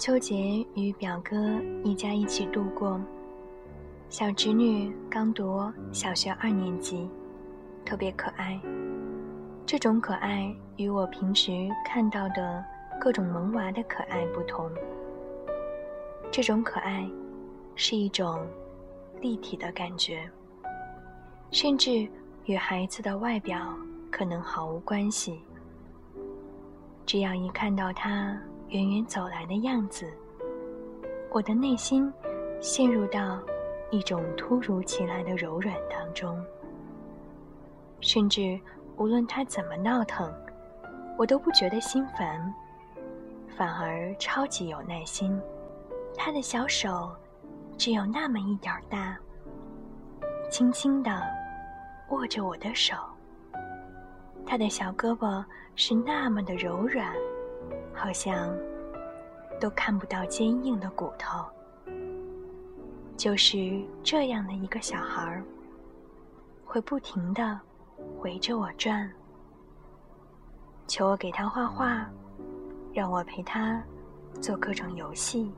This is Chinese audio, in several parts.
秋节与表哥一家一起度过，小侄女刚读小学二年级，特别可爱。这种可爱与我平时看到的各种萌娃的可爱不同。这种可爱是一种立体的感觉，甚至与孩子的外表可能毫无关系。只要一看到他。远远走来的样子，我的内心陷入到一种突如其来的柔软当中。甚至无论他怎么闹腾，我都不觉得心烦，反而超级有耐心。他的小手只有那么一点大，轻轻地握着我的手。他的小胳膊是那么的柔软。好像都看不到坚硬的骨头，就是这样的一个小孩儿，会不停的围着我转，求我给他画画，让我陪他做各种游戏，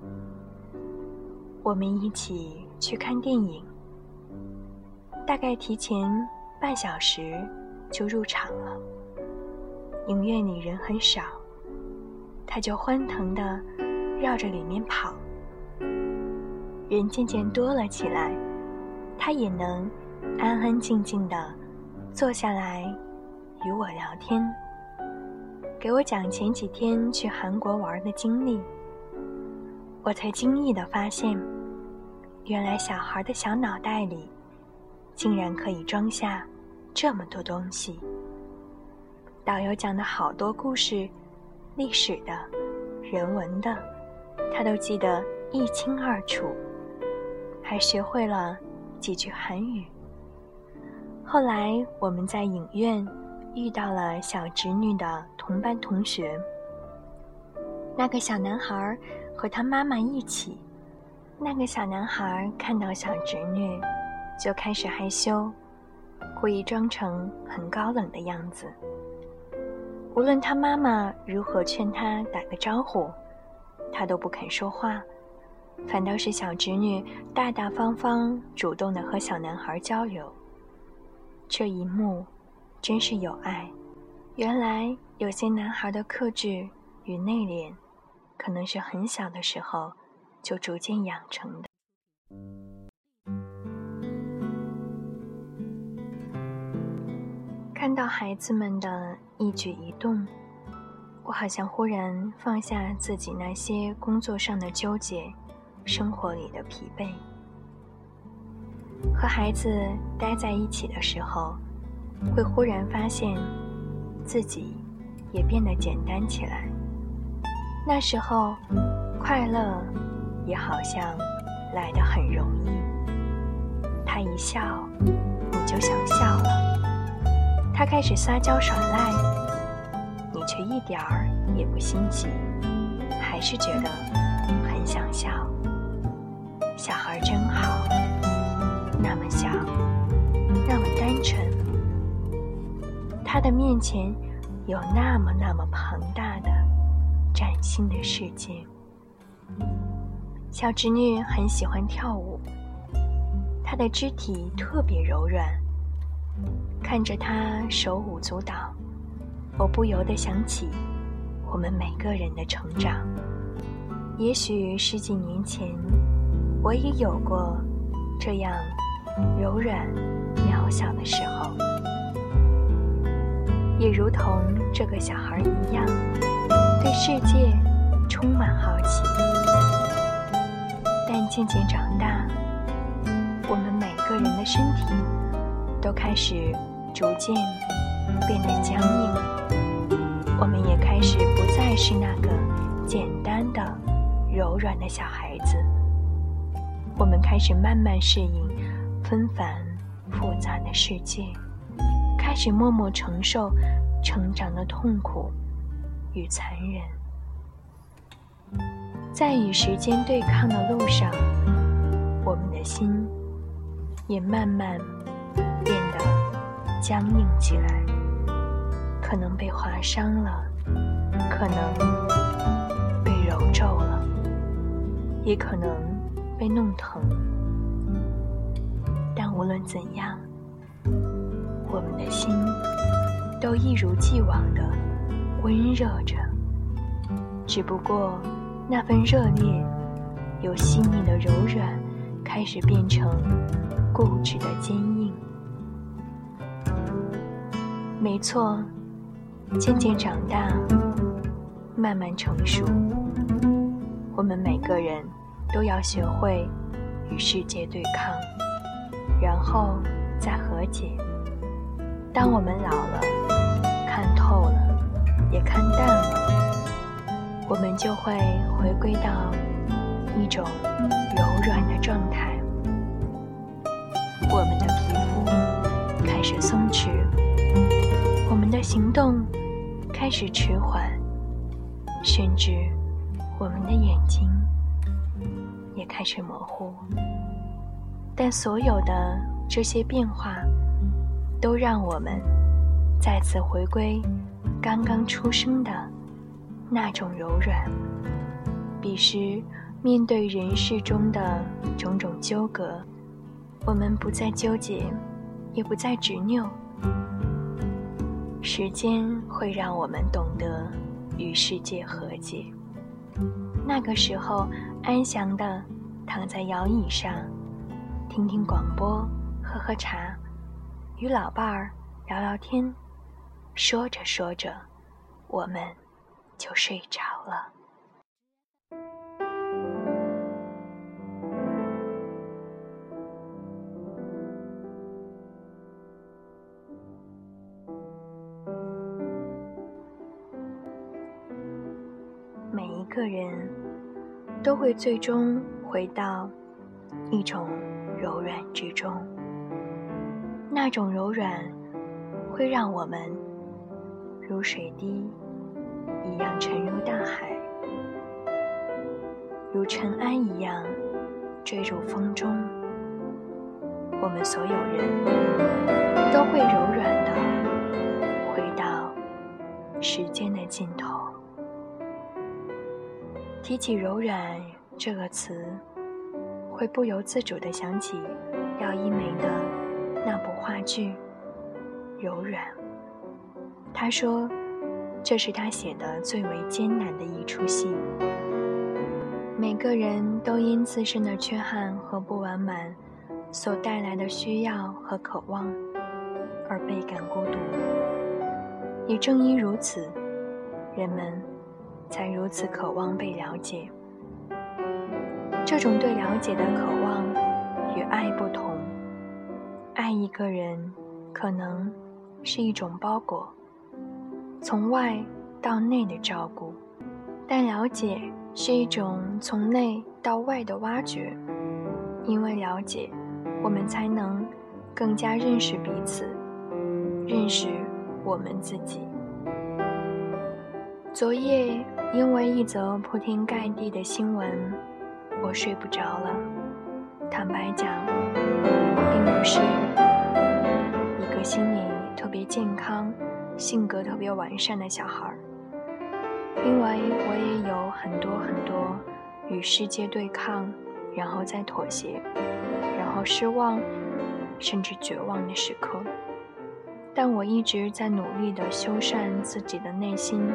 我们一起去看电影，大概提前半小时就入场了，影院里人很少。他就欢腾地绕着里面跑，人渐渐多了起来，他也能安安静静地坐下来与我聊天，给我讲前几天去韩国玩的经历。我才惊异地发现，原来小孩的小脑袋里竟然可以装下这么多东西。导游讲的好多故事。历史的、人文的，他都记得一清二楚，还学会了几句韩语。后来我们在影院遇到了小侄女的同班同学，那个小男孩和他妈妈一起。那个小男孩看到小侄女，就开始害羞，故意装成很高冷的样子。无论他妈妈如何劝他打个招呼，他都不肯说话，反倒是小侄女大大方方、主动的和小男孩交流。这一幕真是有爱。原来有些男孩的克制与内敛，可能是很小的时候就逐渐养成的。看到孩子们的一举一动，我好像忽然放下自己那些工作上的纠结，生活里的疲惫。和孩子待在一起的时候，会忽然发现自己也变得简单起来。那时候，快乐也好像来得很容易。他一笑，你就想笑了。他开始撒娇耍赖，却一点儿也不心急，还是觉得很想笑。小孩真好，那么小，那么单纯。他的面前有那么那么庞大的崭新的世界。小侄女很喜欢跳舞，她的肢体特别柔软。看着他手舞足蹈，我不由得想起我们每个人的成长，也许十几年前，我也有过这样柔软、渺小的时候，也如同这个小孩一样，对世界充满好奇。但渐渐长大，我们每个人的身体都开始逐渐变得僵硬，我们也开始不再是那个简单的。柔软的小孩子，我们开始慢慢适应纷繁复杂的世界，开始默默承受成长的痛苦与残忍。在与时间对抗的路上，我们的心也慢慢变得僵硬起来，可能被划伤了，可能被揉皱了。也可能被弄疼，但无论怎样，我们的心都一如既往的温热着，只不过那份热烈由细腻的柔软开始变成固执的坚硬。没错，渐渐长大，慢慢成熟。我们每个人都要学会与世界对抗，然后再和解。当我们老了，看透了，也看淡了，我们就会回归到一种柔软的状态。我们的皮肤开始松弛，我们的行动始迟缓，甚至。我们的眼睛也开始模糊，但所有的这些变化，都让我们再次回归刚刚出生的那种柔软。彼时，面对人世中的种种纠葛，我们不再纠结，也不再执拗。时间会让我们懂得与世界和解。那个时候，安详地躺在摇椅上，听听广播，喝喝茶，与老伴儿聊聊天，说着说着，我们就睡着了。个人都会最终回到一种柔软之中，那种柔软会让我们如水滴一样沉入大海，如尘埃一样坠入风中。我们所有人都会柔软的回到时间的尽头。提起“柔软”这个词，会不由自主地想起廖一梅的那部话剧《柔软》。他说，这是他写的最为艰难的一出戏。每个人都因自身的缺憾和不完满所带来的需要和渴望而倍感孤独。也正因如此，人们。才如此渴望被了解。这种对了解的渴望与爱不同。爱一个人可能是一种包裹，从外到内的照顾；但了解是一种从内到外的挖掘。因为了解，我们才能更加认识彼此，认识我们自己。昨夜。因为一则铺天盖地的新闻，我睡不着了。坦白讲，并不是一个心理特别健康、性格特别完善的小孩儿，因为我也有很多很多与世界对抗，然后再妥协，然后失望，甚至绝望的时刻。”但我一直在努力地修缮自己的内心。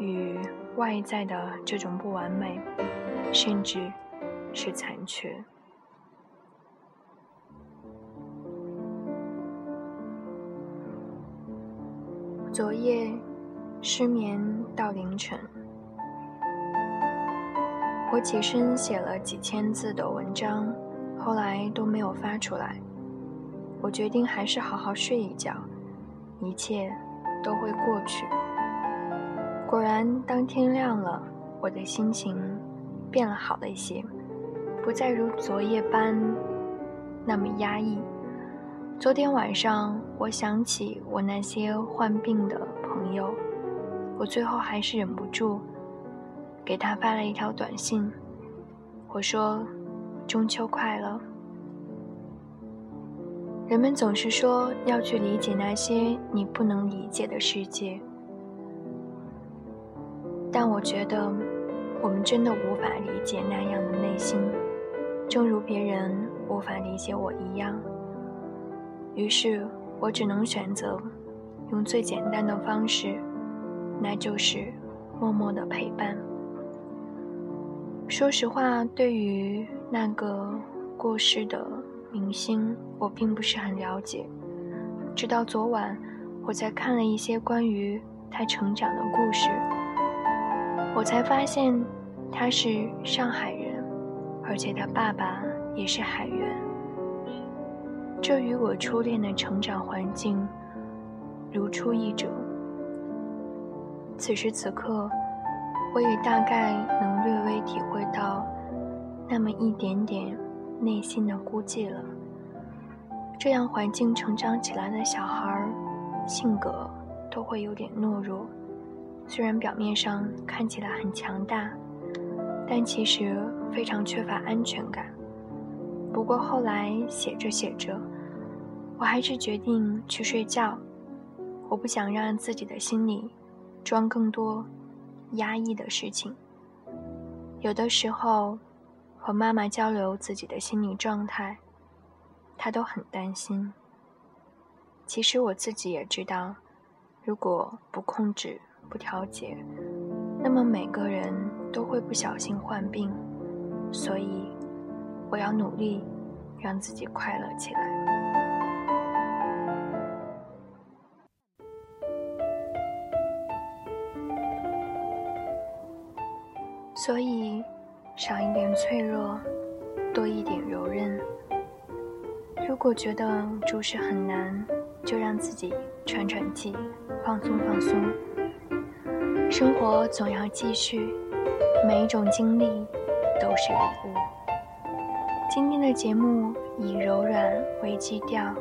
与外在的这种不完美，甚至是残缺。昨夜失眠到凌晨，我起身写了几千字的文章，后来都没有发出来。我决定还是好好睡一觉，一切都会过去。果然，当天亮了，我的心情变了好了一些，不再如昨夜般那么压抑。昨天晚上，我想起我那些患病的朋友，我最后还是忍不住给他发了一条短信，我说：“中秋快乐。”人们总是说要去理解那些你不能理解的世界，但我觉得我们真的无法理解那样的内心，正如别人无法理解我一样。于是我只能选择用最简单的方式，那就是默默的陪伴。说实话，对于那个过世的。明星，我并不是很了解。直到昨晚，我在看了一些关于他成长的故事，我才发现他是上海人，而且他爸爸也是海员。这与我初恋的成长环境如出一辙。此时此刻，我也大概能略微体会到那么一点点。内心的孤寂了。这样环境成长起来的小孩，性格都会有点懦弱。虽然表面上看起来很强大，但其实非常缺乏安全感。不过后来写着写着，我还是决定去睡觉。我不想让自己的心里装更多压抑的事情。有的时候。和妈妈交流自己的心理状态，她都很担心。其实我自己也知道，如果不控制、不调节，那么每个人都会不小心患病。所以，我要努力让自己快乐起来。所以。少一点脆弱，多一点柔韧。如果觉得注释很难，就让自己喘喘气，放松放松。生活总要继续，每一种经历都是礼物。今天的节目以柔软为基调，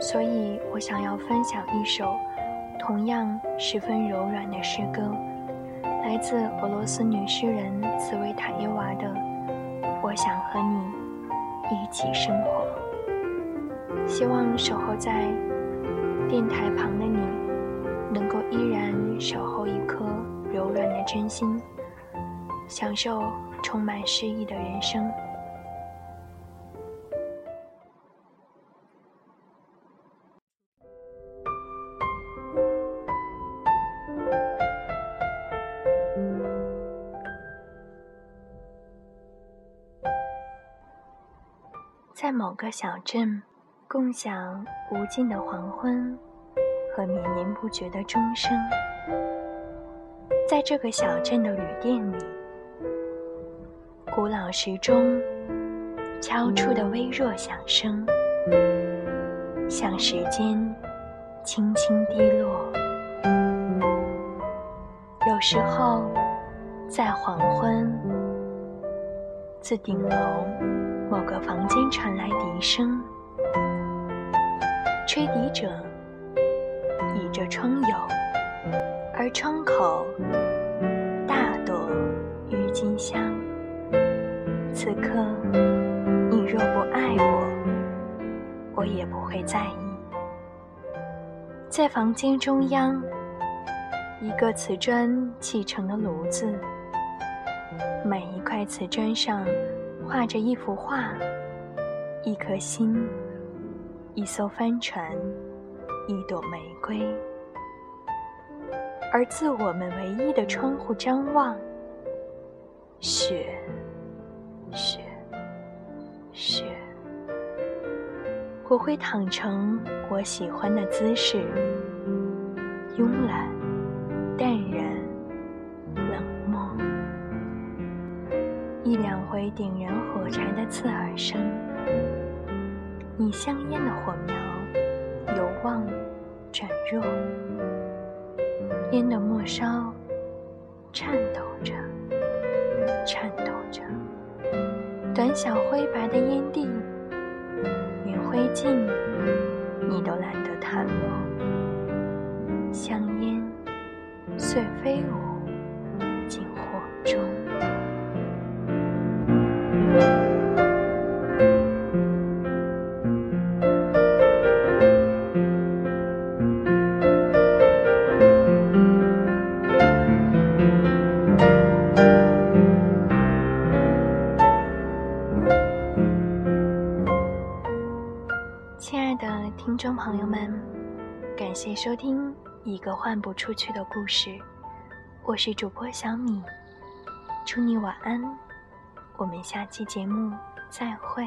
所以我想要分享一首同样十分柔软的诗歌。来自俄罗斯女诗人茨维塔耶娃的《我想和你一起生活》，希望守候在电台旁的你，能够依然守候一颗柔软的真心，享受充满诗意的人生。在某个小镇，共享无尽的黄昏和绵绵不绝的钟声。在这个小镇的旅店里，古老时钟敲出的微弱响声，像时间轻轻滴落。有时候，在黄昏，自顶楼。某个房间传来笛声，吹笛者倚着窗牖，而窗口大朵郁金香。此刻，你若不爱我，我也不会在意。在房间中央，一个瓷砖砌成的炉子，每一块瓷砖上。画着一幅画，一颗心，一艘帆船，一朵玫瑰。而自我们唯一的窗户张望，雪，雪，雪。我会躺成我喜欢的姿势，慵懒、淡然、冷漠。一两回点燃火柴的刺耳声，你香烟的火苗由旺转弱。烟的末梢颤抖着，颤抖着，短小灰白的烟蒂，连灰烬你都懒得弹落，香烟碎飞舞收听一个换不出去的故事，我是主播小米，祝你晚安，我们下期节目再会。